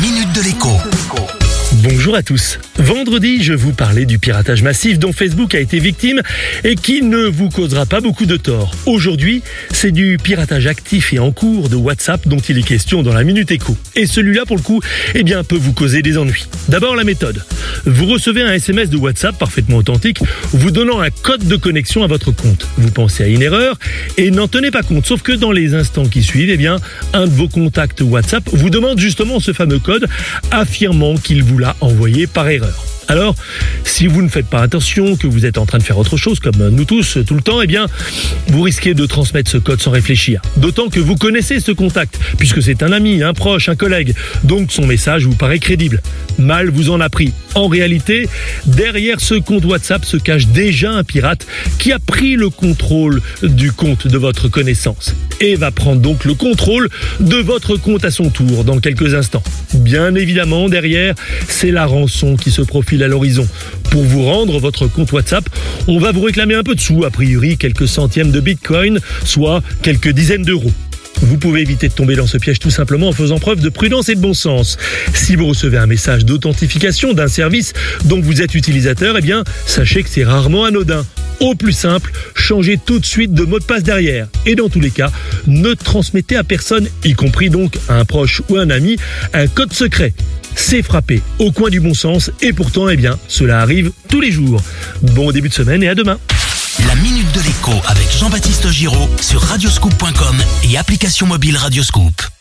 minute de l'écho. Bonjour à tous. Vendredi, je vous parlais du piratage massif dont Facebook a été victime et qui ne vous causera pas beaucoup de tort. Aujourd'hui, c'est du piratage actif et en cours de WhatsApp dont il est question dans la Minute Écho. Et celui-là, pour le coup, eh bien, peut vous causer des ennuis. D'abord, la méthode. Vous recevez un SMS de WhatsApp parfaitement authentique vous donnant un code de connexion à votre compte. Vous pensez à une erreur et n'en tenez pas compte. Sauf que dans les instants qui suivent, eh bien, un de vos contacts WhatsApp vous demande justement ce fameux code affirmant qu'il vous l'a envoyé par erreur. Alors, si vous ne faites pas attention, que vous êtes en train de faire autre chose, comme nous tous tout le temps, eh bien, vous risquez de transmettre ce code sans réfléchir. D'autant que vous connaissez ce contact, puisque c'est un ami, un proche, un collègue. Donc son message vous paraît crédible. Mal vous en a pris. En réalité, derrière ce compte WhatsApp se cache déjà un pirate qui a pris le contrôle du compte de votre connaissance et va prendre donc le contrôle de votre compte à son tour dans quelques instants. Bien évidemment, derrière, c'est la rançon qui se profile à l'horizon. Pour vous rendre votre compte WhatsApp, on va vous réclamer un peu de sous, a priori quelques centièmes de Bitcoin, soit quelques dizaines d'euros. Vous pouvez éviter de tomber dans ce piège tout simplement en faisant preuve de prudence et de bon sens. Si vous recevez un message d'authentification d'un service dont vous êtes utilisateur, eh bien, sachez que c'est rarement anodin. Au plus simple, changez tout de suite de mot de passe derrière. Et dans tous les cas, ne transmettez à personne, y compris donc à un proche ou un ami, un code secret. C'est frappé au coin du bon sens et pourtant, eh bien, cela arrive tous les jours. Bon début de semaine et à demain. La minute de l'écho avec Jean-Baptiste Giraud sur radioscoop.com et application mobile Radioscoop.